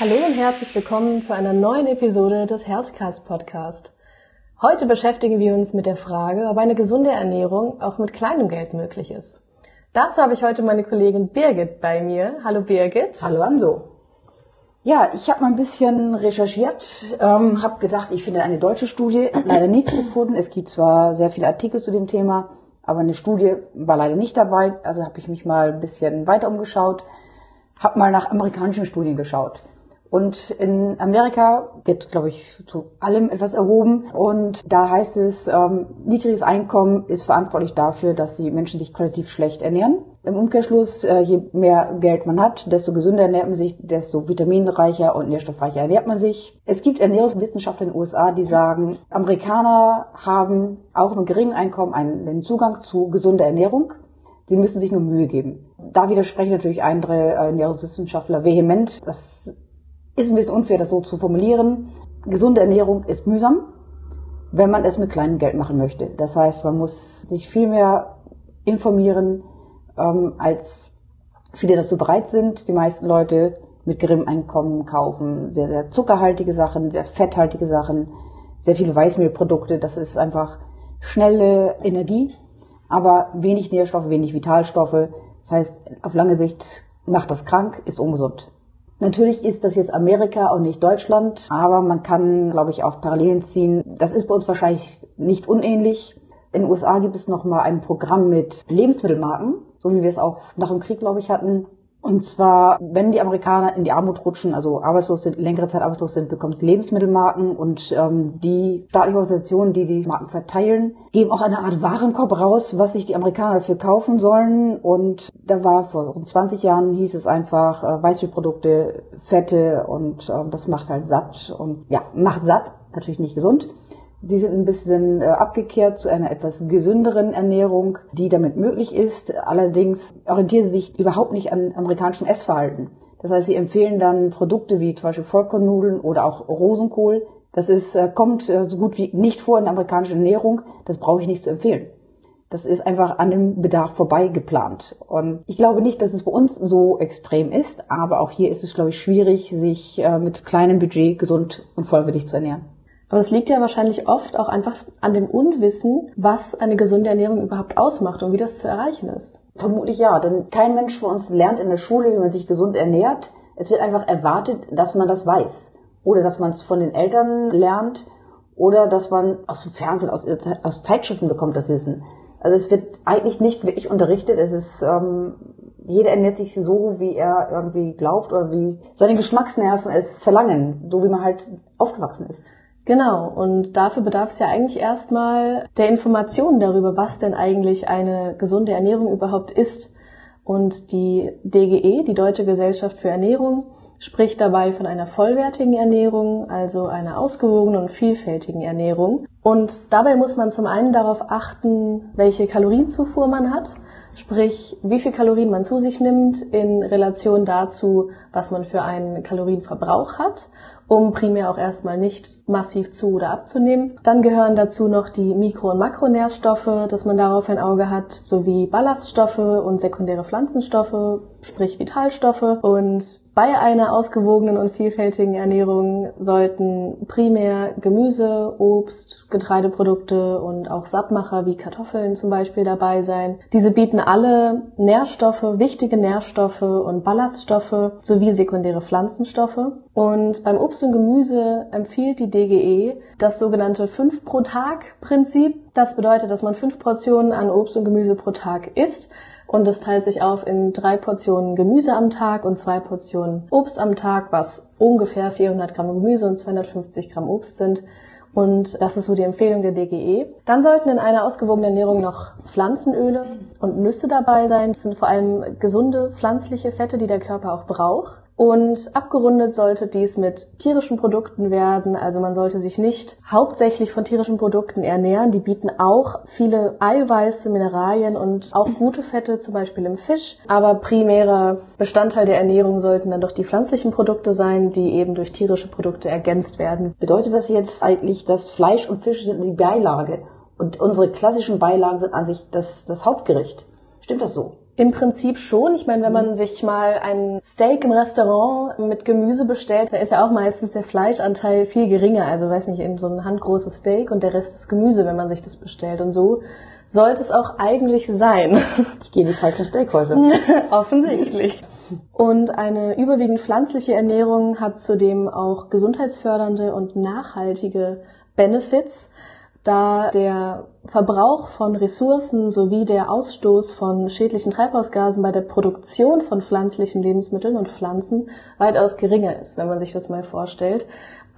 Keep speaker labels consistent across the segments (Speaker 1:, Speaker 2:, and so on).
Speaker 1: Hallo und herzlich willkommen zu einer neuen Episode des Healthcast Podcast. Heute beschäftigen wir uns mit der Frage, ob eine gesunde Ernährung auch mit kleinem Geld möglich ist. Dazu habe ich heute meine Kollegin Birgit bei mir. Hallo Birgit.
Speaker 2: Hallo Anso. Ja, ich habe mal ein bisschen recherchiert, ähm, habe gedacht, ich finde eine deutsche Studie, leider nichts gefunden. Es gibt zwar sehr viele Artikel zu dem Thema, aber eine Studie war leider nicht dabei. Also habe ich mich mal ein bisschen weiter umgeschaut, habe mal nach amerikanischen Studien geschaut. Und in Amerika wird, glaube ich, zu allem etwas erhoben. Und da heißt es, ähm, niedriges Einkommen ist verantwortlich dafür, dass die Menschen sich qualitativ schlecht ernähren. Im Umkehrschluss, äh, je mehr Geld man hat, desto gesünder ernährt man sich, desto vitaminreicher und nährstoffreicher ernährt man sich. Es gibt Ernährungswissenschaftler in den USA, die sagen, Amerikaner haben auch mit geringem Einkommen einen, den Zugang zu gesunder Ernährung. Sie müssen sich nur Mühe geben. Da widersprechen natürlich andere Ernährungswissenschaftler vehement. Das ist ein bisschen unfair, das so zu formulieren. Gesunde Ernährung ist mühsam, wenn man es mit kleinem Geld machen möchte. Das heißt, man muss sich viel mehr informieren, ähm, als viele dazu bereit sind. Die meisten Leute mit geringem Einkommen kaufen sehr, sehr zuckerhaltige Sachen, sehr fetthaltige Sachen, sehr viele Weißmehlprodukte. Das ist einfach schnelle Energie, aber wenig Nährstoffe, wenig Vitalstoffe. Das heißt, auf lange Sicht macht das krank, ist ungesund. Natürlich ist das jetzt Amerika und nicht Deutschland, aber man kann, glaube ich, auch Parallelen ziehen. Das ist bei uns wahrscheinlich nicht unähnlich. In den USA gibt es noch mal ein Programm mit Lebensmittelmarken, so wie wir es auch nach dem Krieg, glaube ich, hatten. Und zwar, wenn die Amerikaner in die Armut rutschen, also arbeitslos sind, längere Zeit arbeitslos sind, bekommen sie Lebensmittelmarken und ähm, die staatlichen Organisationen, die die Marken verteilen, geben auch eine Art Warenkorb raus, was sich die Amerikaner dafür kaufen sollen. Und da war vor rund 20 Jahren hieß es einfach äh, Weißmehlprodukte, Fette und äh, das macht halt satt und ja, macht satt, natürlich nicht gesund. Sie sind ein bisschen äh, abgekehrt zu einer etwas gesünderen Ernährung, die damit möglich ist. Allerdings orientieren sie sich überhaupt nicht an amerikanischem Essverhalten. Das heißt, sie empfehlen dann Produkte wie zum Beispiel Vollkornnudeln oder auch Rosenkohl. Das ist, äh, kommt äh, so gut wie nicht vor in der amerikanischen Ernährung. Das brauche ich nicht zu empfehlen. Das ist einfach an dem Bedarf vorbei geplant. Und ich glaube nicht, dass es bei uns so extrem ist, aber auch hier ist es, glaube ich, schwierig, sich mit kleinem Budget gesund und vollwertig zu ernähren.
Speaker 1: Aber es liegt ja wahrscheinlich oft auch einfach an dem Unwissen, was eine gesunde Ernährung überhaupt ausmacht und wie das zu erreichen ist.
Speaker 2: Vermutlich ja, denn kein Mensch von uns lernt in der Schule, wie man sich gesund ernährt. Es wird einfach erwartet, dass man das weiß. Oder dass man es von den Eltern lernt oder dass man aus dem Fernsehen, aus, aus Zeitschriften bekommt das Wissen. Also es wird eigentlich nicht wirklich unterrichtet. Es ist ähm, jeder ernährt sich so, wie er irgendwie glaubt oder wie seine Geschmacksnerven es verlangen, so wie man halt aufgewachsen ist.
Speaker 1: Genau, und dafür bedarf es ja eigentlich erstmal der Information darüber, was denn eigentlich eine gesunde Ernährung überhaupt ist. Und die DGE, die Deutsche Gesellschaft für Ernährung, spricht dabei von einer vollwertigen Ernährung, also einer ausgewogenen und vielfältigen Ernährung. Und dabei muss man zum einen darauf achten, welche Kalorienzufuhr man hat, sprich wie viel Kalorien man zu sich nimmt in Relation dazu, was man für einen Kalorienverbrauch hat um primär auch erstmal nicht massiv zu oder abzunehmen. Dann gehören dazu noch die Mikro- und Makronährstoffe, dass man darauf ein Auge hat, sowie Ballaststoffe und sekundäre Pflanzenstoffe, sprich Vitalstoffe. Und bei einer ausgewogenen und vielfältigen Ernährung sollten primär Gemüse, Obst, Getreideprodukte und auch Sattmacher wie Kartoffeln zum Beispiel dabei sein. Diese bieten alle Nährstoffe, wichtige Nährstoffe und Ballaststoffe sowie sekundäre Pflanzenstoffe. Und beim Obst und Gemüse empfiehlt die DGE das sogenannte 5 pro Tag Prinzip. Das bedeutet, dass man fünf Portionen an Obst und Gemüse pro Tag isst und es teilt sich auf in drei Portionen Gemüse am Tag und zwei Portionen Obst am Tag, was ungefähr 400 Gramm Gemüse und 250 Gramm Obst sind. Und das ist so die Empfehlung der DGE. Dann sollten in einer ausgewogenen Ernährung noch Pflanzenöle und Nüsse dabei sein. Das sind vor allem gesunde pflanzliche Fette, die der Körper auch braucht. Und abgerundet sollte dies mit tierischen Produkten werden. Also man sollte sich nicht hauptsächlich von tierischen Produkten ernähren. Die bieten auch viele Eiweiße, Mineralien und auch gute Fette, zum Beispiel im Fisch. Aber primärer Bestandteil der Ernährung sollten dann doch die pflanzlichen Produkte sein, die eben durch tierische Produkte ergänzt werden.
Speaker 2: Bedeutet das jetzt eigentlich, dass Fleisch und Fisch sind die Beilage und unsere klassischen Beilagen sind an sich das, das Hauptgericht? Stimmt das so?
Speaker 1: Im Prinzip schon. Ich meine, wenn man sich mal ein Steak im Restaurant mit Gemüse bestellt, da ist ja auch meistens der Fleischanteil viel geringer. Also weiß nicht, eben so ein handgroßes Steak und der Rest ist Gemüse, wenn man sich das bestellt. Und so sollte es auch eigentlich sein.
Speaker 2: Ich gehe in die falschen Steakhäuser.
Speaker 1: Offensichtlich. Und eine überwiegend pflanzliche Ernährung hat zudem auch gesundheitsfördernde und nachhaltige Benefits, da der Verbrauch von Ressourcen sowie der Ausstoß von schädlichen Treibhausgasen bei der Produktion von pflanzlichen Lebensmitteln und Pflanzen weitaus geringer ist, wenn man sich das mal vorstellt.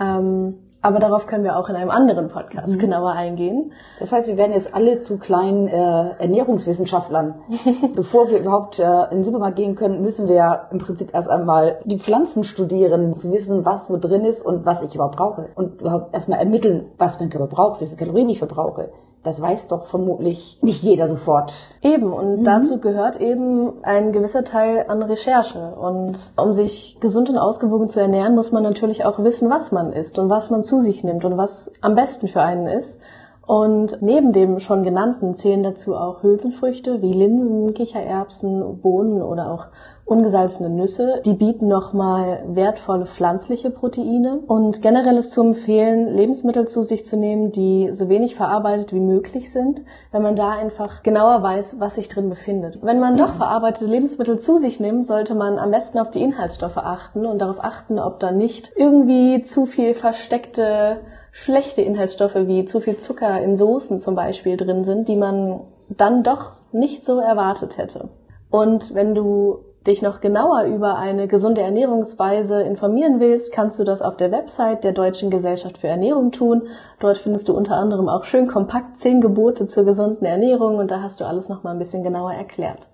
Speaker 1: Ähm, aber darauf können wir auch in einem anderen Podcast mhm. genauer eingehen.
Speaker 2: Das heißt, wir werden jetzt alle zu kleinen äh, Ernährungswissenschaftlern. Bevor wir überhaupt äh, in den Supermarkt gehen können, müssen wir ja im Prinzip erst einmal die Pflanzen studieren, zu wissen, was wo drin ist und was ich überhaupt brauche. Und überhaupt erstmal ermitteln, was mein Körper braucht, wie viele Kalorien ich verbrauche. Das weiß doch vermutlich nicht jeder sofort.
Speaker 1: Eben, und mhm. dazu gehört eben ein gewisser Teil an Recherche. Und um sich gesund und ausgewogen zu ernähren, muss man natürlich auch wissen, was man isst und was man zu sich nimmt und was am besten für einen ist. Und neben dem schon genannten zählen dazu auch Hülsenfrüchte wie Linsen, Kichererbsen, Bohnen oder auch ungesalzene Nüsse. Die bieten nochmal wertvolle pflanzliche Proteine. Und generell ist zu empfehlen, Lebensmittel zu sich zu nehmen, die so wenig verarbeitet wie möglich sind, wenn man da einfach genauer weiß, was sich drin befindet. Wenn man doch verarbeitete Lebensmittel zu sich nimmt, sollte man am besten auf die Inhaltsstoffe achten und darauf achten, ob da nicht irgendwie zu viel versteckte schlechte Inhaltsstoffe wie zu viel Zucker in Soßen zum Beispiel drin sind, die man dann doch nicht so erwartet hätte. Und wenn du dich noch genauer über eine gesunde Ernährungsweise informieren willst, kannst du das auf der Website der Deutschen Gesellschaft für Ernährung tun. Dort findest du unter anderem auch schön kompakt zehn Gebote zur gesunden Ernährung und da hast du alles noch mal ein bisschen genauer erklärt.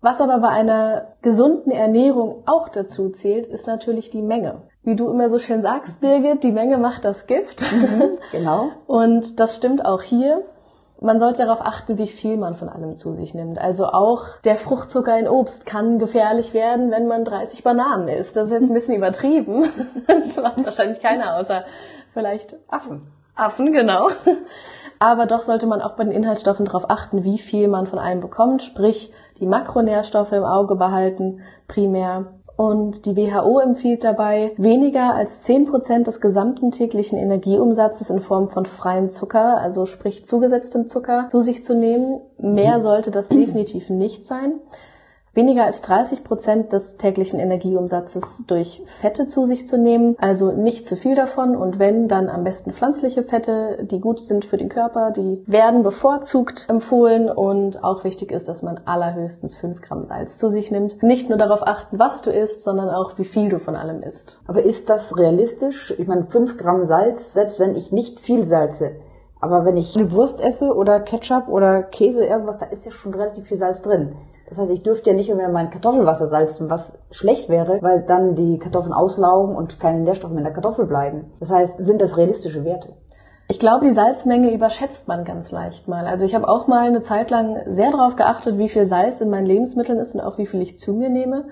Speaker 1: Was aber bei einer gesunden Ernährung auch dazu zählt, ist natürlich die Menge wie du immer so schön sagst, Birgit, die Menge macht das Gift.
Speaker 2: Mhm, genau.
Speaker 1: Und das stimmt auch hier. Man sollte darauf achten, wie viel man von allem zu sich nimmt. Also auch der Fruchtzucker in Obst kann gefährlich werden, wenn man 30 Bananen isst. Das ist jetzt ein bisschen übertrieben. Das macht wahrscheinlich keiner außer vielleicht Affen. Affen, genau. Aber doch sollte man auch bei den Inhaltsstoffen darauf achten, wie viel man von allem bekommt, sprich die Makronährstoffe im Auge behalten, primär und die WHO empfiehlt dabei, weniger als 10 Prozent des gesamten täglichen Energieumsatzes in Form von freiem Zucker, also sprich zugesetztem Zucker, zu sich zu nehmen. Mehr sollte das definitiv nicht sein weniger als 30 Prozent des täglichen Energieumsatzes durch Fette zu sich zu nehmen, also nicht zu viel davon und wenn, dann am besten pflanzliche Fette, die gut sind für den Körper, die werden bevorzugt empfohlen und auch wichtig ist, dass man allerhöchstens 5 Gramm Salz zu sich nimmt. Nicht nur darauf achten, was du isst, sondern auch, wie viel du von allem isst.
Speaker 2: Aber ist das realistisch? Ich meine, 5 Gramm Salz, selbst wenn ich nicht viel salze, aber wenn ich eine Wurst esse oder Ketchup oder Käse, irgendwas, da ist ja schon relativ viel Salz drin. Das heißt, ich dürfte ja nicht mehr mein Kartoffelwasser salzen, was schlecht wäre, weil dann die Kartoffeln auslaugen und keine Nährstoffe mehr in der Kartoffel bleiben. Das heißt, sind das realistische Werte?
Speaker 1: Ich glaube, die Salzmenge überschätzt man ganz leicht mal. Also ich habe auch mal eine Zeit lang sehr darauf geachtet, wie viel Salz in meinen Lebensmitteln ist und auch wie viel ich zu mir nehme.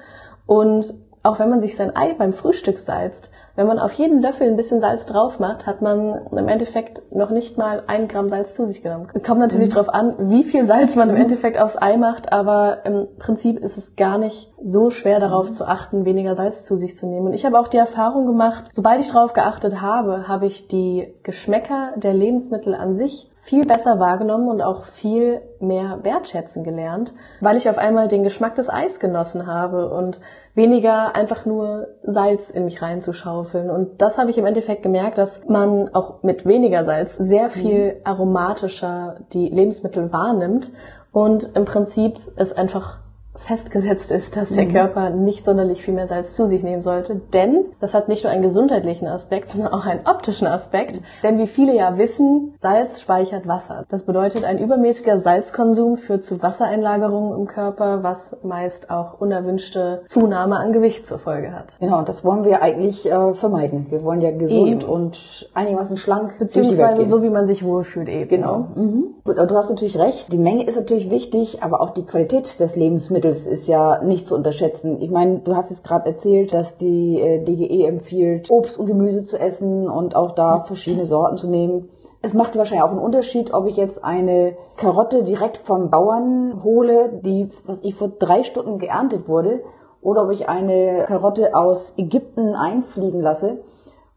Speaker 1: Und auch wenn man sich sein Ei beim Frühstück salzt, wenn man auf jeden Löffel ein bisschen Salz drauf macht, hat man im Endeffekt noch nicht mal ein Gramm Salz zu sich genommen. Kommt natürlich mhm. darauf an, wie viel Salz man im Endeffekt aufs Ei macht, aber im Prinzip ist es gar nicht so schwer darauf mhm. zu achten, weniger Salz zu sich zu nehmen. Und ich habe auch die Erfahrung gemacht, sobald ich darauf geachtet habe, habe ich die Geschmäcker der Lebensmittel an sich viel besser wahrgenommen und auch viel mehr wertschätzen gelernt, weil ich auf einmal den Geschmack des Eis genossen habe und weniger einfach nur Salz in mich reinzuschaufeln. Und das habe ich im Endeffekt gemerkt, dass man auch mit weniger Salz sehr viel mhm. aromatischer die Lebensmittel wahrnimmt und im Prinzip es einfach festgesetzt ist, dass der mhm. Körper nicht sonderlich viel mehr Salz zu sich nehmen sollte. Denn das hat nicht nur einen gesundheitlichen Aspekt, sondern auch einen optischen Aspekt. Denn wie viele ja wissen, Salz speichert Wasser. Das bedeutet, ein übermäßiger Salzkonsum führt zu Wassereinlagerungen im Körper, was meist auch unerwünschte Zunahme an Gewicht zur Folge hat.
Speaker 2: Genau, und das wollen wir eigentlich äh, vermeiden. Wir wollen ja gesund eben. und einigermaßen schlank.
Speaker 1: Beziehungsweise so, wie man sich wohlfühlt eben.
Speaker 2: Genau. Mhm. Gut, aber du hast natürlich recht. Die Menge ist natürlich wichtig, aber auch die Qualität des Lebensmittels ist ja nicht zu unterschätzen. Ich meine, du hast es gerade erzählt, dass die äh, DGE empfiehlt, Obst und Gemüse zu essen und auch da verschiedene Sorten zu nehmen. Es macht wahrscheinlich auch einen Unterschied, ob ich jetzt eine Karotte direkt vom Bauern hole, die, was ich vor drei Stunden geerntet wurde, oder ob ich eine Karotte aus Ägypten einfliegen lasse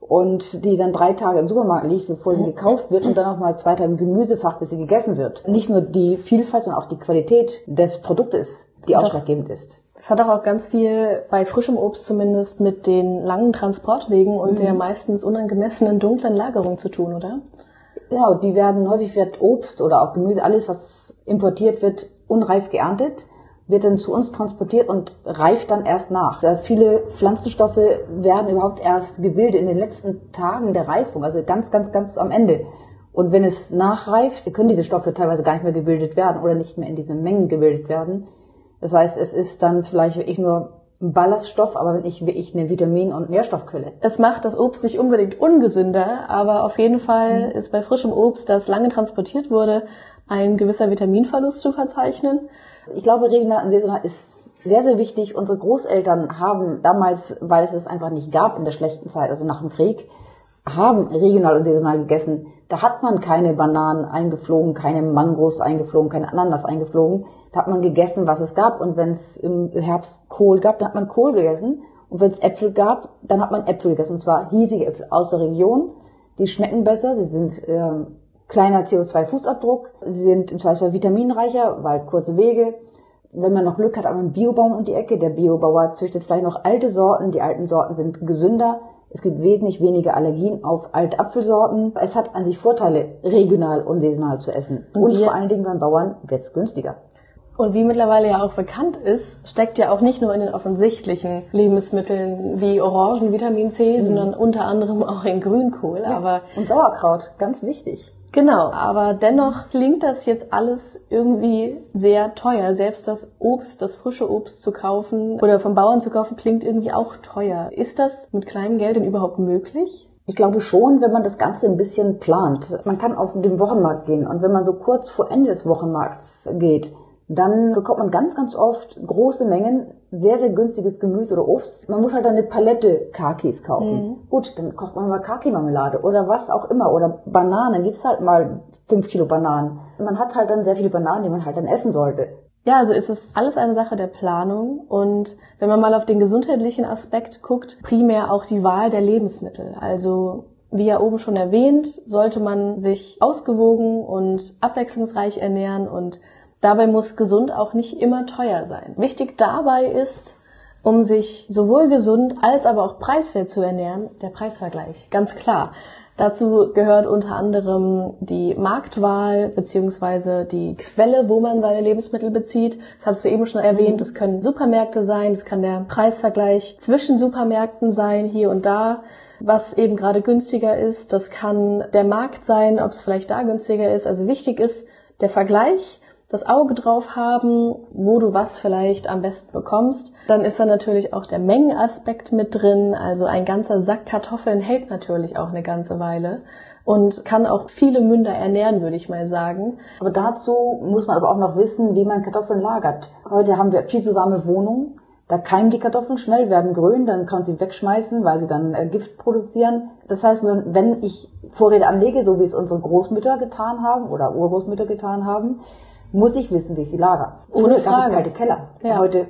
Speaker 2: und die dann drei Tage im Supermarkt liegt, bevor sie gekauft wird und dann noch mal zwei Tage im Gemüsefach, bis sie gegessen wird. Nicht nur die Vielfalt, sondern auch die Qualität des Produktes, die ausschlaggebend ist.
Speaker 1: Das hat auch ganz viel bei frischem Obst zumindest mit den langen Transportwegen und mhm. der meistens unangemessenen dunklen Lagerung zu tun, oder?
Speaker 2: Genau, die werden häufig wird Obst oder auch Gemüse, alles was importiert wird, unreif geerntet wird dann zu uns transportiert und reift dann erst nach. Da viele Pflanzenstoffe werden überhaupt erst gebildet in den letzten Tagen der Reifung, also ganz, ganz, ganz am Ende. Und wenn es nachreift, können diese Stoffe teilweise gar nicht mehr gebildet werden oder nicht mehr in diesen Mengen gebildet werden. Das heißt, es ist dann vielleicht wirklich nur ein Ballaststoff, aber nicht wirklich eine Vitamin- und Nährstoffquelle.
Speaker 1: Es macht das Obst nicht unbedingt ungesünder, aber auf jeden Fall mhm. ist bei frischem Obst, das lange transportiert wurde, ein gewisser Vitaminverlust zu verzeichnen.
Speaker 2: Ich glaube, regional und saisonal ist sehr, sehr wichtig. Unsere Großeltern haben damals, weil es es einfach nicht gab in der schlechten Zeit, also nach dem Krieg, haben regional und saisonal gegessen. Da hat man keine Bananen eingeflogen, keine Mangos eingeflogen, keine Ananas eingeflogen. Da hat man gegessen, was es gab. Und wenn es im Herbst Kohl gab, dann hat man Kohl gegessen. Und wenn es Äpfel gab, dann hat man Äpfel gegessen. Und zwar hiesige Äpfel aus der Region. Die schmecken besser, sie sind äh, kleiner CO2-Fußabdruck. Sie sind im Zweifelsfall vitaminreicher, weil kurze Wege. Wenn man noch Glück hat, hat man einen Biobaum um die Ecke. Der Biobauer züchtet vielleicht noch alte Sorten. Die alten Sorten sind gesünder. Es gibt wesentlich weniger Allergien auf alte Apfelsorten. Es hat an sich Vorteile, regional und saisonal zu essen. Und, und vor allen Dingen beim Bauern wird es günstiger.
Speaker 1: Und wie mittlerweile ja auch bekannt ist, steckt ja auch nicht nur in den offensichtlichen Lebensmitteln wie Orangen, Vitamin C, mhm. sondern unter anderem auch in Grünkohl.
Speaker 2: Ja. Aber und Sauerkraut, ganz wichtig.
Speaker 1: Genau, aber dennoch klingt das jetzt alles irgendwie sehr teuer. Selbst das Obst, das frische Obst zu kaufen oder vom Bauern zu kaufen, klingt irgendwie auch teuer. Ist das mit kleinem Geld denn überhaupt möglich?
Speaker 2: Ich glaube schon, wenn man das Ganze ein bisschen plant. Man kann auf den Wochenmarkt gehen und wenn man so kurz vor Ende des Wochenmarkts geht, dann bekommt man ganz, ganz oft große Mengen sehr, sehr günstiges Gemüse oder Obst. Man muss halt dann eine Palette Kakis kaufen. Mhm. Gut, dann kocht man mal Kaki-Marmelade oder was auch immer. Oder Bananen, dann gibt's halt mal fünf Kilo Bananen. Man hat halt dann sehr viele Bananen, die man halt dann essen sollte.
Speaker 1: Ja, also ist es alles eine Sache der Planung und wenn man mal auf den gesundheitlichen Aspekt guckt, primär auch die Wahl der Lebensmittel. Also wie ja oben schon erwähnt, sollte man sich ausgewogen und abwechslungsreich ernähren und Dabei muss gesund auch nicht immer teuer sein. Wichtig dabei ist, um sich sowohl gesund als aber auch preiswert zu ernähren, der Preisvergleich. Ganz klar. Dazu gehört unter anderem die Marktwahl beziehungsweise die Quelle, wo man seine Lebensmittel bezieht. Das hast du eben schon erwähnt. Mhm. Das können Supermärkte sein, das kann der Preisvergleich zwischen Supermärkten sein, hier und da, was eben gerade günstiger ist. Das kann der Markt sein, ob es vielleicht da günstiger ist. Also wichtig ist der Vergleich das Auge drauf haben, wo du was vielleicht am besten bekommst. Dann ist da natürlich auch der Mengenaspekt mit drin. Also ein ganzer Sack Kartoffeln hält natürlich auch eine ganze Weile und kann auch viele Münder ernähren, würde ich mal sagen.
Speaker 2: Aber dazu muss man aber auch noch wissen, wie man Kartoffeln lagert. Heute haben wir viel zu warme Wohnungen. Da keimen die Kartoffeln schnell, werden grün, dann kann sie wegschmeißen, weil sie dann äh, Gift produzieren. Das heißt, wenn ich Vorräte anlege, so wie es unsere Großmütter getan haben oder Urgroßmütter getan haben, muss ich wissen, wie ich sie lager.
Speaker 1: Ohne Früher gab
Speaker 2: es kalte Keller. Ja. Heute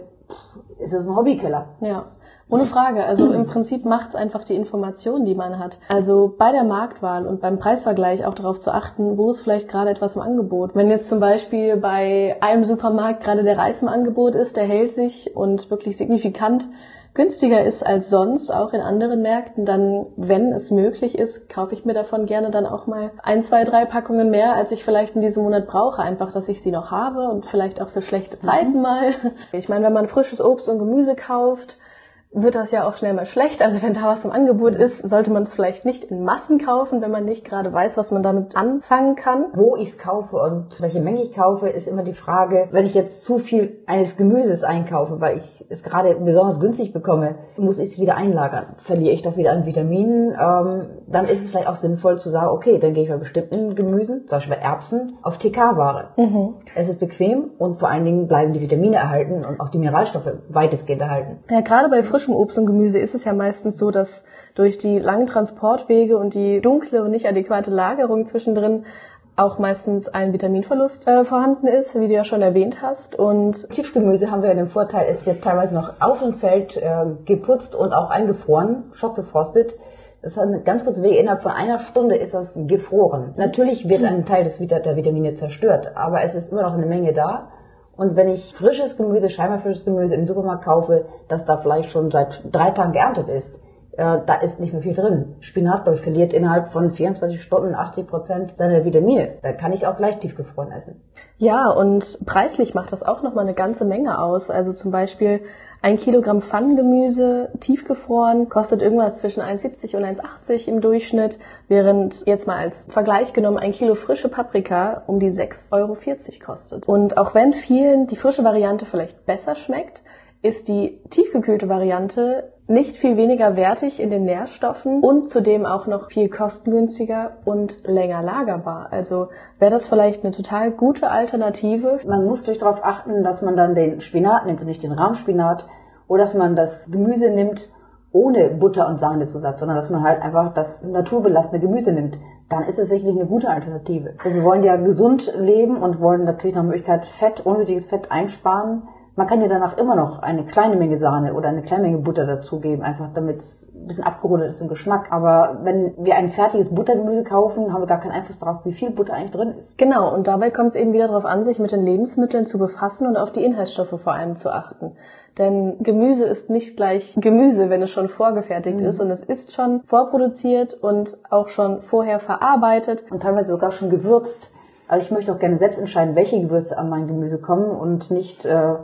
Speaker 2: ist es ein Hobbykeller.
Speaker 1: Ja. Ohne Frage. Also im Prinzip macht es einfach die Information, die man hat. Also bei der Marktwahl und beim Preisvergleich auch darauf zu achten, wo ist vielleicht gerade etwas im Angebot. Wenn jetzt zum Beispiel bei einem Supermarkt gerade der Reis im Angebot ist, der hält sich und wirklich signifikant günstiger ist als sonst, auch in anderen Märkten, dann, wenn es möglich ist, kaufe ich mir davon gerne dann auch mal ein, zwei, drei Packungen mehr, als ich vielleicht in diesem Monat brauche. Einfach, dass ich sie noch habe und vielleicht auch für schlechte Zeiten mhm. mal. Ich meine, wenn man frisches Obst und Gemüse kauft, wird das ja auch schnell mal schlecht. Also wenn da was im Angebot ist, sollte man es vielleicht nicht in Massen kaufen, wenn man nicht gerade weiß, was man damit anfangen kann.
Speaker 2: Wo ich es kaufe und welche Menge ich kaufe, ist immer die Frage, wenn ich jetzt zu viel eines Gemüses einkaufe, weil ich es gerade besonders günstig bekomme, muss ich es wieder einlagern. Verliere ich doch wieder an Vitaminen. Ähm, dann ist es vielleicht auch sinnvoll zu sagen, okay, dann gehe ich bei bestimmten Gemüsen, zum Beispiel bei Erbsen, auf TK-Ware. Mhm. Es ist bequem und vor allen Dingen bleiben die Vitamine erhalten und auch die Mineralstoffe weitestgehend erhalten.
Speaker 1: Ja, gerade bei frischem Obst und Gemüse ist es ja meistens so, dass durch die langen Transportwege und die dunkle und nicht adäquate Lagerung zwischendrin auch meistens ein Vitaminverlust äh, vorhanden ist, wie du ja schon erwähnt hast. Und
Speaker 2: Tiefgemüse haben wir ja den Vorteil, es wird teilweise noch auf dem Feld äh, geputzt und auch eingefroren, schockgefrostet. Das ist ein ganz kurzer Weg. Innerhalb von einer Stunde ist das gefroren. Natürlich wird ein Teil des, der Vitamine zerstört, aber es ist immer noch eine Menge da. Und wenn ich frisches Gemüse, scheinbar frisches Gemüse im Supermarkt kaufe, das da vielleicht schon seit drei Tagen geerntet ist, da ist nicht mehr viel drin. Spinat verliert innerhalb von 24 Stunden 80 Prozent seiner Vitamine. Da kann ich auch gleich tiefgefroren essen.
Speaker 1: Ja, und preislich macht das auch nochmal eine ganze Menge aus. Also zum Beispiel ein Kilogramm Pfannengemüse tiefgefroren kostet irgendwas zwischen 1,70 und 1,80 im Durchschnitt, während jetzt mal als Vergleich genommen ein Kilo frische Paprika um die 6,40 Euro kostet. Und auch wenn vielen die frische Variante vielleicht besser schmeckt, ist die tiefgekühlte Variante nicht viel weniger wertig in den Nährstoffen und zudem auch noch viel kostengünstiger und länger lagerbar. Also wäre das vielleicht eine total gute Alternative.
Speaker 2: Man muss durch darauf achten, dass man dann den Spinat nimmt und nicht den Rahmspinat oder dass man das Gemüse nimmt ohne Butter und Sahnezusatz, sondern dass man halt einfach das naturbelassene Gemüse nimmt. Dann ist es sicherlich eine gute Alternative. Wir wollen ja gesund leben und wollen natürlich nach Möglichkeit Fett, unnötiges Fett einsparen. Man kann ja danach immer noch eine kleine Menge Sahne oder eine kleine Menge Butter dazugeben, einfach damit es ein bisschen abgerundet ist im Geschmack. Aber wenn wir ein fertiges Buttergemüse kaufen, haben wir gar keinen Einfluss darauf, wie viel Butter eigentlich drin ist.
Speaker 1: Genau, und dabei kommt es eben wieder darauf an, sich mit den Lebensmitteln zu befassen und auf die Inhaltsstoffe vor allem zu achten. Denn Gemüse ist nicht gleich Gemüse, wenn es schon vorgefertigt mhm. ist. Und es ist schon vorproduziert und auch schon vorher verarbeitet.
Speaker 2: Und teilweise sogar schon gewürzt. Aber ich möchte auch gerne selbst entscheiden, welche Gewürze an mein Gemüse kommen und nicht äh,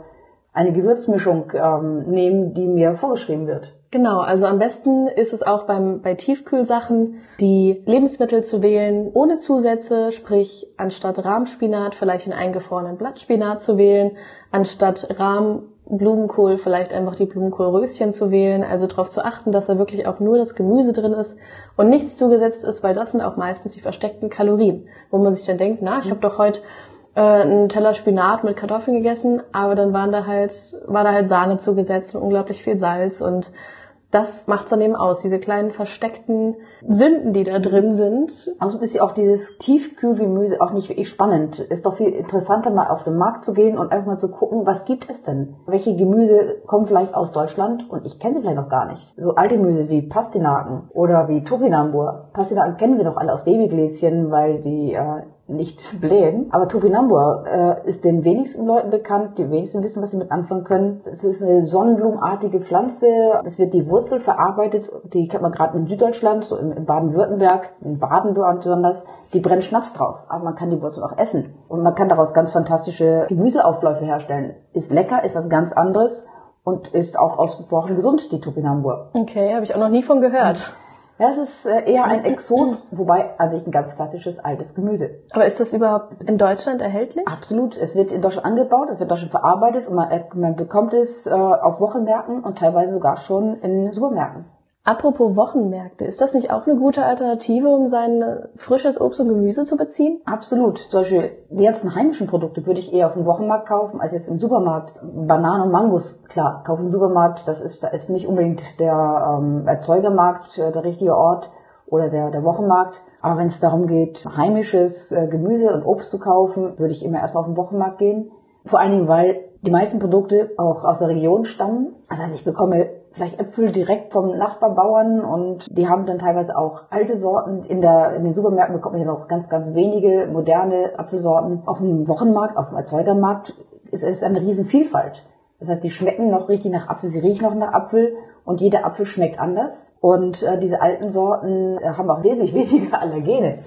Speaker 2: eine Gewürzmischung ähm, nehmen, die mir vorgeschrieben wird.
Speaker 1: Genau, also am besten ist es auch beim, bei Tiefkühlsachen, die Lebensmittel zu wählen ohne Zusätze, sprich anstatt Rahmspinat vielleicht einen eingefrorenen Blattspinat zu wählen, anstatt Rahmblumenkohl vielleicht einfach die Blumenkohlröschen zu wählen, also darauf zu achten, dass da wirklich auch nur das Gemüse drin ist und nichts zugesetzt ist, weil das sind auch meistens die versteckten Kalorien, wo man sich dann denkt, na, ich habe doch heute äh, einen Teller Spinat mit Kartoffeln gegessen, aber dann waren da halt, war da halt Sahne zugesetzt und unglaublich viel Salz und das macht's dann eben aus, diese kleinen versteckten Sünden, die da drin sind.
Speaker 2: Also ist ja auch dieses Tiefkühlgemüse auch nicht wirklich spannend. Ist doch viel interessanter, mal auf den Markt zu gehen und einfach mal zu gucken, was gibt es denn? Welche Gemüse kommen vielleicht aus Deutschland und ich kenne sie vielleicht noch gar nicht. So alte Gemüse wie Pastinaken oder wie Topinambur. Pastinaken kennen wir doch alle aus Babygläschen, weil die äh, nicht blähen. Aber Topinambur äh, ist den wenigsten Leuten bekannt. Die wenigsten wissen, was sie mit anfangen können. Es ist eine sonnenblumenartige Pflanze. Es wird die Wurzel verarbeitet. Die kennt man gerade in Süddeutschland, so in Baden-Württemberg, in Baden besonders. Die brennt Schnaps draus. Aber man kann die Wurzel auch essen. Und man kann daraus ganz fantastische Gemüseaufläufe herstellen. Ist lecker, ist was ganz anderes und ist auch ausgebrochen gesund, die Topinambur.
Speaker 1: Okay, habe ich auch noch nie von gehört.
Speaker 2: Ja, es ist äh, eher ein Exot, wobei an sich ein ganz klassisches altes Gemüse.
Speaker 1: Aber ist das überhaupt in Deutschland erhältlich?
Speaker 2: Absolut. Es wird in Deutschland angebaut, es wird in Deutschland verarbeitet und man, äh, man bekommt es äh, auf Wochenmärkten und teilweise sogar schon in Supermärkten.
Speaker 1: Apropos Wochenmärkte, ist das nicht auch eine gute Alternative, um sein frisches Obst und Gemüse zu beziehen?
Speaker 2: Absolut. Zum Beispiel die ganzen heimischen Produkte würde ich eher auf dem Wochenmarkt kaufen, als jetzt im Supermarkt. Bananen und Mangos, klar, kaufen im Supermarkt, das ist, da ist nicht unbedingt der ähm, Erzeugermarkt äh, der richtige Ort oder der, der Wochenmarkt. Aber wenn es darum geht, heimisches äh, Gemüse und Obst zu kaufen, würde ich immer erstmal auf den Wochenmarkt gehen. Vor allen Dingen, weil die meisten Produkte auch aus der Region stammen. Das heißt, ich bekomme vielleicht Äpfel direkt vom Nachbarbauern und die haben dann teilweise auch alte Sorten. In, der, in den Supermärkten bekommt man ja noch ganz, ganz wenige moderne Apfelsorten. Auf dem Wochenmarkt, auf dem Erzeugermarkt ist es eine riesen Vielfalt. Das heißt, die schmecken noch richtig nach Apfel, sie riechen noch nach Apfel und jeder Apfel schmeckt anders. Und äh, diese alten Sorten äh, haben auch wesentlich weniger Allergene.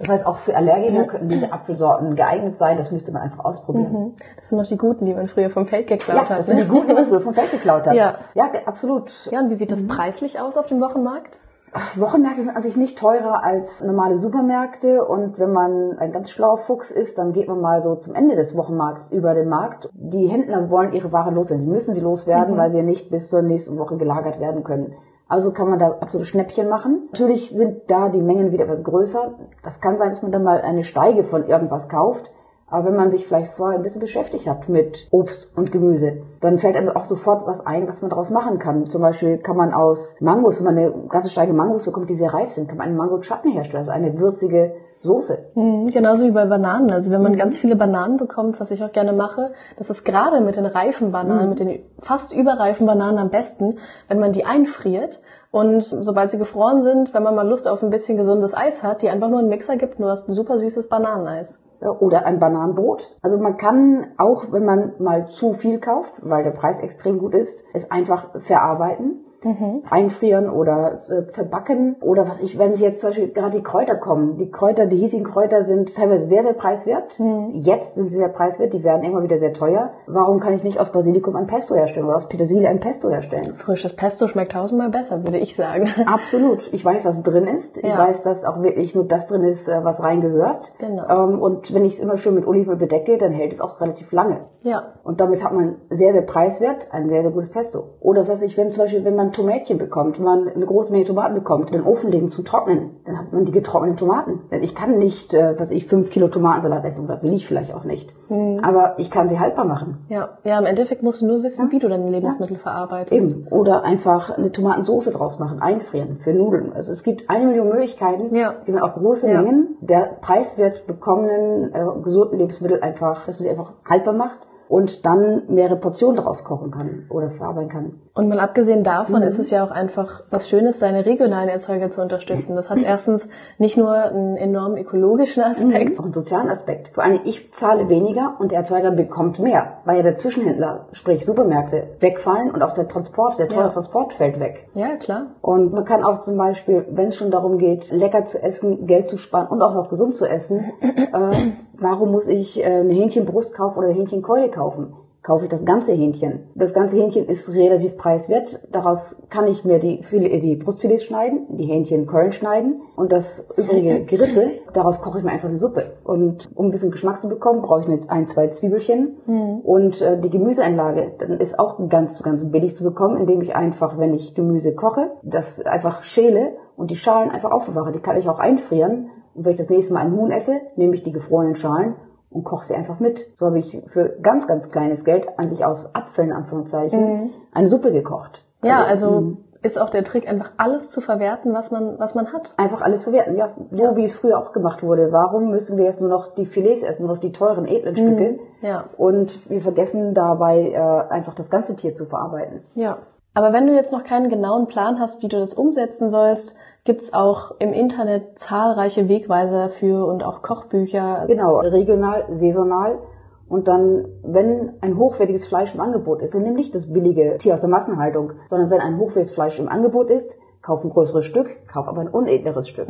Speaker 2: Das heißt, auch für Allergiker könnten diese Apfelsorten geeignet sein. Das müsste man einfach ausprobieren.
Speaker 1: Mhm. Das sind noch die guten, die man früher vom Feld geklaut
Speaker 2: Ja,
Speaker 1: hat.
Speaker 2: das sind die guten, die man früher vom Feld geklaut hat.
Speaker 1: Ja.
Speaker 2: ja absolut.
Speaker 1: Ja, und wie sieht das preislich aus auf dem Wochenmarkt?
Speaker 2: Ach, Wochenmärkte sind an sich nicht teurer als normale Supermärkte und wenn man ein ganz schlauer Fuchs ist, dann geht man mal so zum Ende des Wochenmarkts über den Markt. Die Händler wollen ihre Ware loswerden. Sie müssen sie loswerden, weil sie ja nicht bis zur nächsten Woche gelagert werden können. Also kann man da absolute Schnäppchen machen. Natürlich sind da die Mengen wieder etwas größer. Das kann sein, dass man dann mal eine Steige von irgendwas kauft. Aber wenn man sich vielleicht vorher ein bisschen beschäftigt hat mit Obst und Gemüse, dann fällt einem auch sofort was ein, was man daraus machen kann. Zum Beispiel kann man aus Mangos, wenn man eine ganze Steige Mangos bekommt, die sehr reif sind, kann man einen Mango-Chutney herstellen, also eine würzige Soße.
Speaker 1: Mhm, Genauso wie bei Bananen. Also wenn man ganz viele Bananen bekommt, was ich auch gerne mache, das ist gerade mit den reifen Bananen, mit den fast überreifen Bananen am besten, wenn man die einfriert und sobald sie gefroren sind, wenn man mal Lust auf ein bisschen gesundes Eis hat, die einfach nur in den Mixer gibt, du hast ein super süßes Bananeneis.
Speaker 2: Ja, Oder ein Bananenbrot. Also man kann auch, wenn man mal zu viel kauft, weil der Preis extrem gut ist, es einfach verarbeiten. Einfrieren oder äh, verbacken oder was ich, wenn jetzt zum Beispiel gerade die Kräuter kommen. Die Kräuter, die hiesigen Kräuter sind teilweise sehr, sehr preiswert. Jetzt sind sie sehr preiswert, die werden immer wieder sehr teuer. Warum kann ich nicht aus Basilikum ein Pesto herstellen oder aus Petersilie ein Pesto herstellen?
Speaker 1: Frisches Pesto schmeckt tausendmal besser, würde ich sagen.
Speaker 2: Absolut. Ich weiß, was drin ist. Ich
Speaker 1: Ja.
Speaker 2: weiß, dass auch wirklich nur das drin ist, äh, was reingehört.
Speaker 1: Genau.
Speaker 2: Ähm, und wenn ich es immer schön mit Olivenöl bedecke, dann hält es auch relativ lange.
Speaker 1: Ja.
Speaker 2: Und damit hat man sehr, sehr preiswert ein sehr, sehr gutes Pesto. Oder was ich, wenn zum Beispiel, wenn man Tomätchen bekommt, wenn man eine große Menge Tomaten bekommt, den Ofen legen zum Trocknen, dann hat man die getrockneten Tomaten. Denn ich kann nicht, äh, was ich, fünf Kilo Tomatensalat essen, oder will ich vielleicht auch nicht. Aber ich kann sie haltbar machen.
Speaker 1: Ja. Ja, im Endeffekt musst du nur wissen, wie du deine Lebensmittel verarbeitest.
Speaker 2: Eben. Oder einfach eine Tomatensoße draus machen, einfrieren für Nudeln. Also es gibt eine Million Möglichkeiten,
Speaker 1: Ja.
Speaker 2: wie man auch große
Speaker 1: Ja.
Speaker 2: Mengen der preiswert bekommenen äh, gesunden Lebensmittel einfach, dass man sie einfach haltbar macht und dann mehrere Portionen daraus kochen kann oder verarbeiten kann.
Speaker 1: Und mal abgesehen davon ist es ja auch einfach was Schönes, seine regionalen Erzeuger zu unterstützen. Das hat erstens nicht nur einen enorm ökologischen Aspekt,
Speaker 2: Auch einen sozialen Aspekt. Vor allem, ich zahle weniger und der Erzeuger bekommt mehr, weil ja der Zwischenhändler, sprich Supermärkte, wegfallen und auch der Transport, der teure
Speaker 1: Ja.
Speaker 2: Transport fällt weg.
Speaker 1: Ja, klar.
Speaker 2: Und man kann auch zum Beispiel, wenn es schon darum geht, lecker zu essen, Geld zu sparen und auch noch gesund zu essen, äh, warum muss ich äh, eine Hähnchenbrust kaufen oder eine Hähnchenkeule kaufen? Kaufe ich das ganze Hähnchen. Das ganze Hähnchen ist relativ preiswert. Daraus kann ich mir die, Filet, die Brustfilets schneiden, die Hähnchenkeulen schneiden und das übrige Gerippe, daraus koche ich mir einfach eine Suppe. Und um ein bisschen Geschmack zu bekommen, brauche ich eine, ein, zwei Zwiebelchen und äh, die Gemüseeinlage. Dann ist auch ganz, ganz billig zu bekommen, indem ich einfach, wenn ich Gemüse koche, das einfach schäle und die Schalen einfach aufbewahre. Die kann ich auch einfrieren. Und wenn ich das nächste Mal einen Huhn esse, nehme ich die gefrorenen Schalen und koche sie einfach mit. So habe ich für ganz, ganz kleines Geld, an sich aus Abfällen, Anführungszeichen, eine Suppe gekocht.
Speaker 1: Ja, also ist auch der Trick, einfach alles zu verwerten, was man, was man hat.
Speaker 2: Einfach alles verwerten, ja. So wie es früher auch gemacht wurde. Warum müssen wir jetzt nur noch die Filets essen, nur noch die teuren, edlen Stücke?
Speaker 1: ja.
Speaker 2: Und wir vergessen dabei, äh, einfach das ganze Tier zu verarbeiten.
Speaker 1: Ja. Aber wenn du jetzt noch keinen genauen Plan hast, wie du das umsetzen sollst, gibt's auch im Internet zahlreiche Wegweiser dafür und auch Kochbücher.
Speaker 2: Genau, regional, saisonal. Und dann, wenn ein hochwertiges Fleisch im Angebot ist, dann nimm nicht das billige Tier aus der Massenhaltung, sondern wenn ein hochwertiges Fleisch im Angebot ist, kauf ein größeres Stück, kauf aber ein unedleres Stück.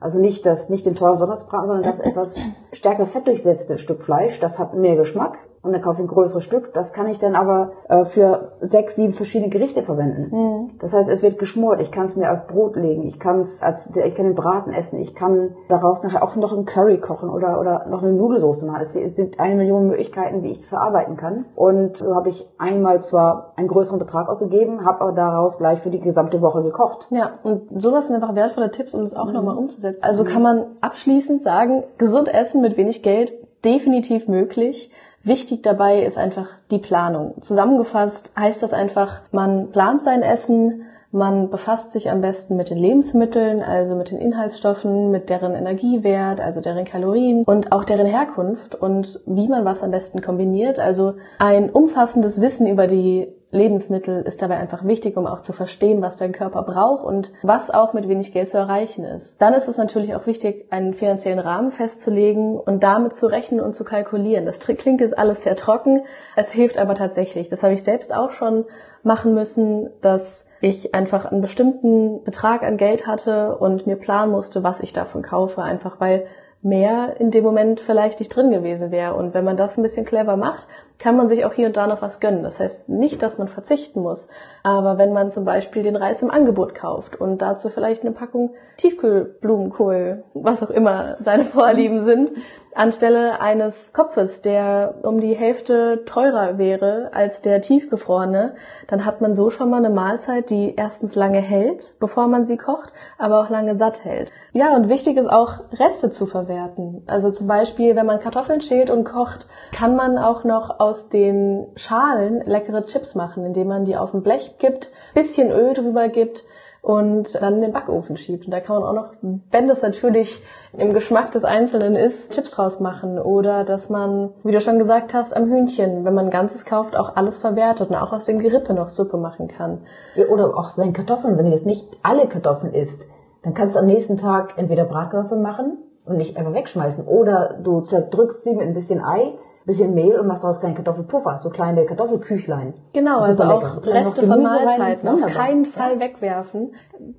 Speaker 2: Also nicht das, nicht den teuren Sonntagsbraten, sondern das etwas stärker fettdurchsetzte Stück Fleisch, das hat mehr Geschmack. Und dann kaufe ich ein größeres Stück. Das kann ich dann aber äh, für sechs, sieben verschiedene Gerichte verwenden. Das heißt, es wird geschmort. Ich kann es mir auf Brot legen. Ich kann es als, ich kann den Braten essen. Ich kann daraus nachher auch noch einen Curry kochen oder, oder noch eine Nudelsauce machen. Es es sind eine Million Möglichkeiten, wie ich es verarbeiten kann. Und so habe ich einmal zwar einen größeren Betrag ausgegeben, habe aber daraus gleich für die gesamte Woche gekocht.
Speaker 1: Ja, und sowas sind einfach wertvolle Tipps, um es auch nochmal umzusetzen. Also kann man abschließend sagen, gesund essen mit wenig Geld definitiv möglich. Wichtig dabei ist einfach die Planung. Zusammengefasst heißt das einfach, man plant sein Essen, man befasst sich am besten mit den Lebensmitteln, also mit den Inhaltsstoffen, mit deren Energiewert, also deren Kalorien und auch deren Herkunft und wie man was am besten kombiniert. Also ein umfassendes Wissen über die Lebensmittel ist dabei einfach wichtig, um auch zu verstehen, was dein Körper braucht und was auch mit wenig Geld zu erreichen ist. Dann ist es natürlich auch wichtig, einen finanziellen Rahmen festzulegen und damit zu rechnen und zu kalkulieren. Das klingt jetzt alles sehr trocken, es hilft aber tatsächlich. Das habe ich selbst auch schon machen müssen, dass ich einfach einen bestimmten Betrag an Geld hatte und mir planen musste, was ich davon kaufe, einfach weil mehr in dem Moment vielleicht nicht drin gewesen wäre. Und wenn man das ein bisschen clever macht, kann man sich auch hier und da noch was gönnen. Das heißt nicht, dass man verzichten muss. Aber wenn man zum Beispiel den Reis im Angebot kauft und dazu vielleicht eine Packung Tiefkühlblumenkohl, was auch immer seine Vorlieben sind, anstelle eines Kopfes, der um die Hälfte teurer wäre als der tiefgefrorene, dann hat man so schon mal eine Mahlzeit, die erstens lange hält, bevor man sie kocht, aber auch lange satt hält. Ja, und wichtig ist auch, Reste zu verwerten. Also zum Beispiel, wenn man Kartoffeln schält und kocht, kann man auch noch aus den Schalen leckere Chips machen, indem man die auf ein Blech gibt, bisschen Öl drüber gibt und dann in den Backofen schiebt. Und da kann man auch noch, wenn das natürlich im Geschmack des Einzelnen ist, Chips draus machen. Oder dass man, wie du schon gesagt hast, am Hühnchen, wenn man ganzes kauft, auch alles verwertet und auch aus dem Gerippe noch Suppe machen kann.
Speaker 2: Oder auch seinen Kartoffeln, wenn du jetzt nicht alle Kartoffeln isst, dann kannst du am nächsten Tag entweder Bratkartoffeln machen und nicht einfach wegschmeißen. Oder du zerdrückst sie mit ein bisschen Ei bisschen Mehl und machst daraus kleine Kartoffelpuffer, so kleine Kartoffelküchlein.
Speaker 1: Genau, also auch Reste von Mahlzeiten auf keinen Fall ja. wegwerfen,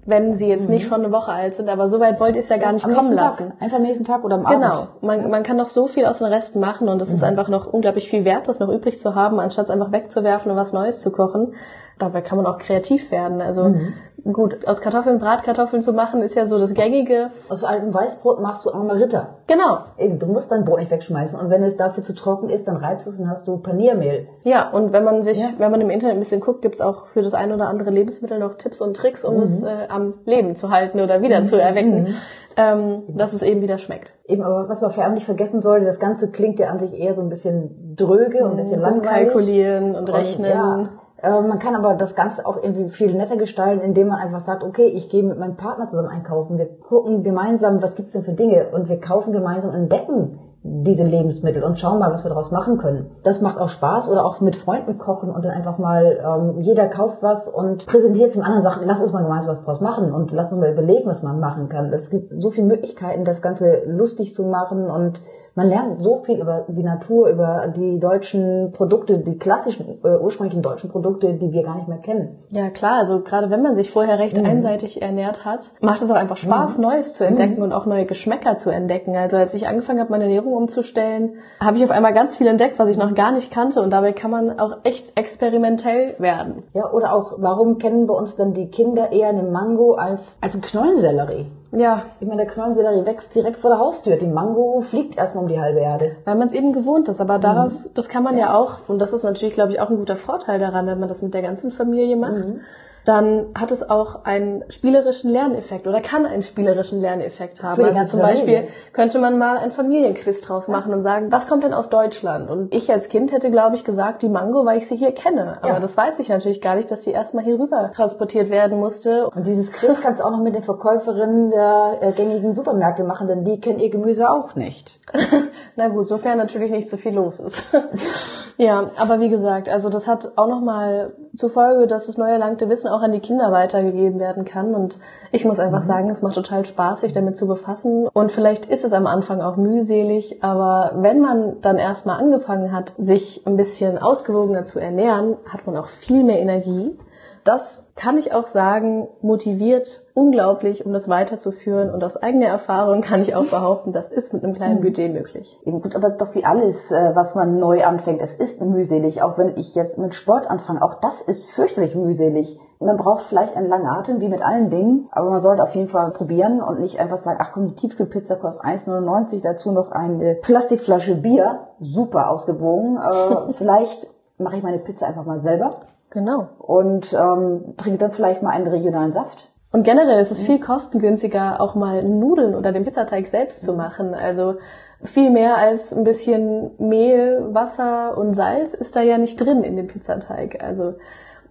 Speaker 1: wenn sie jetzt mhm. nicht schon eine Woche alt sind. Aber so weit wollt ihr es ja gar nicht am kommen lassen.
Speaker 2: Tag. Einfach am nächsten Tag oder am
Speaker 1: genau. Abend. Genau, man, man kann noch so viel aus den Resten machen und es mhm. ist einfach noch unglaublich viel wert, das noch übrig zu haben, anstatt es einfach wegzuwerfen und was Neues zu kochen. Dabei kann man auch kreativ werden. Also mhm. Gut, aus Kartoffeln Bratkartoffeln zu machen, ist ja so das Gängige.
Speaker 2: Aus altem Weißbrot machst du Margarita.
Speaker 1: Genau.
Speaker 2: Eben, du musst dein Brot nicht wegschmeißen. Und wenn es dafür zu trocken ist, dann reibst du es und hast du Paniermehl.
Speaker 1: Ja, und wenn man sich, ja. wenn man im Internet ein bisschen guckt, gibt's auch für das ein oder andere Lebensmittel noch Tipps und Tricks, um mhm. es äh, am Leben zu halten oder wieder mhm. zu erwecken. Mhm. Ähm, dass es eben wieder schmeckt.
Speaker 2: Eben, aber was man vor allem nicht vergessen sollte, das Ganze klingt ja an sich eher so ein bisschen dröge und ein bisschen mhm. langweilig.
Speaker 1: Kalkulieren und rechnen. Und, ja,
Speaker 2: äh, man kann aber das Ganze auch irgendwie viel netter gestalten, indem man einfach sagt, okay, ich gehe mit meinem Partner zusammen einkaufen, wir gucken gemeinsam, was gibt's denn für Dinge und wir kaufen gemeinsam und entdecken diese Lebensmittel und schauen mal, was wir daraus machen können. Das macht auch Spaß oder auch mit Freunden kochen und dann einfach mal, ähm, jeder kauft was und präsentiert zum anderen, sagt, lass uns mal gemeinsam was draus machen und lass uns mal überlegen, was man machen kann. Es gibt so viele Möglichkeiten, das Ganze lustig zu machen und man lernt so viel über die Natur, über die deutschen Produkte, die klassischen, äh, ursprünglichen deutschen Produkte, die wir gar nicht mehr kennen.
Speaker 1: Ja, klar. Also gerade wenn man sich vorher recht mhm. einseitig ernährt hat, macht es auch einfach Spaß, mhm. Neues zu entdecken mhm. und auch neue Geschmäcker zu entdecken. Also als ich angefangen habe, meine Ernährung umzustellen, habe ich auf einmal ganz viel entdeckt, was ich noch gar nicht kannte. Und dabei kann man auch echt experimentell werden.
Speaker 2: Ja, oder auch, warum kennen bei uns dann die Kinder eher eine Mango als, als einen Knollensellerie?
Speaker 1: Ja.
Speaker 2: Ich meine, der Knollensellerie wächst direkt vor der Haustür. Die Mango fliegt erstmal um die halbe Erde.
Speaker 1: Weil man es eben gewohnt ist. Aber daraus, mhm. das kann man ja. ja. auch, und das ist natürlich, glaube ich, auch ein guter Vorteil daran, wenn man das mit der ganzen Familie macht. Mhm dann hat es auch einen spielerischen Lerneffekt oder kann einen spielerischen Lerneffekt haben. Also zum Beispiel könnte man mal ein Familienquiz draus machen und sagen, was kommt denn aus Deutschland? Und ich als Kind hätte, glaube ich, gesagt, die Mango, weil ich sie hier kenne. Aber ja. das weiß ich natürlich gar nicht, dass die erstmal hier rüber transportiert werden musste.
Speaker 2: Und dieses Quiz kannst du auch noch mit den Verkäuferinnen der äh, gängigen Supermärkte machen, denn die kennen ihr Gemüse auch nicht.
Speaker 1: Na gut, sofern natürlich nicht so viel los ist. ja, aber wie gesagt, also das hat auch nochmal zur Folge, dass das neu erlangte Wissen auch an die Kinder weitergegeben werden kann. Und ich muss einfach mhm. sagen, es macht total Spaß, sich damit zu befassen. Und vielleicht ist es am Anfang auch mühselig, aber wenn man dann erstmal angefangen hat, sich ein bisschen ausgewogener zu ernähren, hat man auch viel mehr Energie das kann ich auch sagen, motiviert unglaublich, um das weiterzuführen. Und aus eigener Erfahrung kann ich auch behaupten, das ist mit einem kleinen hm. Budget möglich.
Speaker 2: Eben gut, aber es ist doch wie alles, äh, was man neu anfängt. Es ist mühselig, auch wenn ich jetzt mit Sport anfange. Auch das ist fürchterlich mühselig. Man braucht vielleicht einen langen Atem, wie mit allen Dingen, aber man sollte auf jeden Fall probieren und nicht einfach sagen, ach komm, die Tiefkühlpizza kostet 1,99, dazu noch eine Plastikflasche Bier, super ausgewogen. Äh, vielleicht mache ich meine Pizza einfach mal selber
Speaker 1: Genau.
Speaker 2: Und ähm, trinkt dann vielleicht mal einen regionalen Saft.
Speaker 1: Und generell ist es viel kostengünstiger, auch mal Nudeln oder den Pizzateig selbst zu machen. Also viel mehr als ein bisschen Mehl, Wasser und Salz ist da ja nicht drin in dem Pizzateig. Also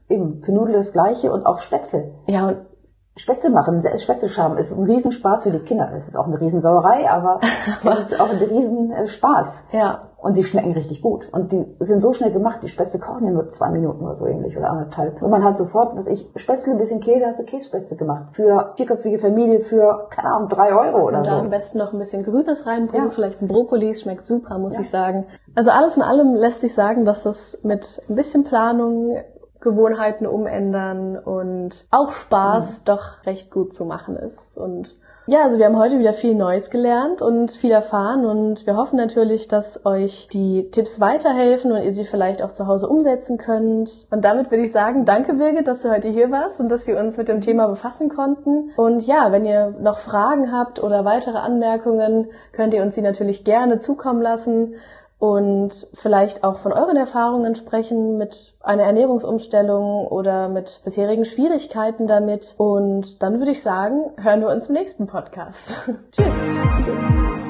Speaker 2: eben für Nudeln das Gleiche und auch Spätzle.
Speaker 1: Ja, und
Speaker 2: Spätzle machen, Spätzle ist ein Riesenspaß für die Kinder. Es ist auch eine Riesensauerei, aber es ist auch ein Riesenspaß.
Speaker 1: Ja.
Speaker 2: Und sie schmecken richtig gut. Und die sind so schnell gemacht, die Spätzle kochen ja nur zwei Minuten oder so ähnlich oder anderthalb. Und man hat sofort, was ich, Spätzle, ein bisschen Käse, hast du Kässpätzle gemacht. Für vierköpfige Familie für, keine Ahnung, drei Euro oder
Speaker 1: und
Speaker 2: so.
Speaker 1: da am besten noch ein bisschen Grünes reinbringen, ja. vielleicht ein Brokkoli, schmeckt super, muss ja. ich sagen. Also alles in allem lässt sich sagen, dass das mit ein bisschen Planung Gewohnheiten umändern und auch Spaß mhm. doch recht gut zu machen ist. Und Ja, also wir haben heute wieder viel Neues gelernt und viel erfahren und wir hoffen natürlich, dass euch die Tipps weiterhelfen und ihr sie vielleicht auch zu Hause umsetzen könnt. Und damit würde ich sagen, danke Birgit, dass du heute hier warst und dass wir uns mit dem Thema befassen konnten. Und ja, wenn ihr noch Fragen habt oder weitere Anmerkungen, könnt ihr uns sie natürlich gerne zukommen lassen und vielleicht auch von euren Erfahrungen sprechen mit einer Ernährungsumstellung oder mit bisherigen Schwierigkeiten damit. Und dann würde ich sagen, hören wir uns im nächsten Podcast. Tschüss. Tschüss.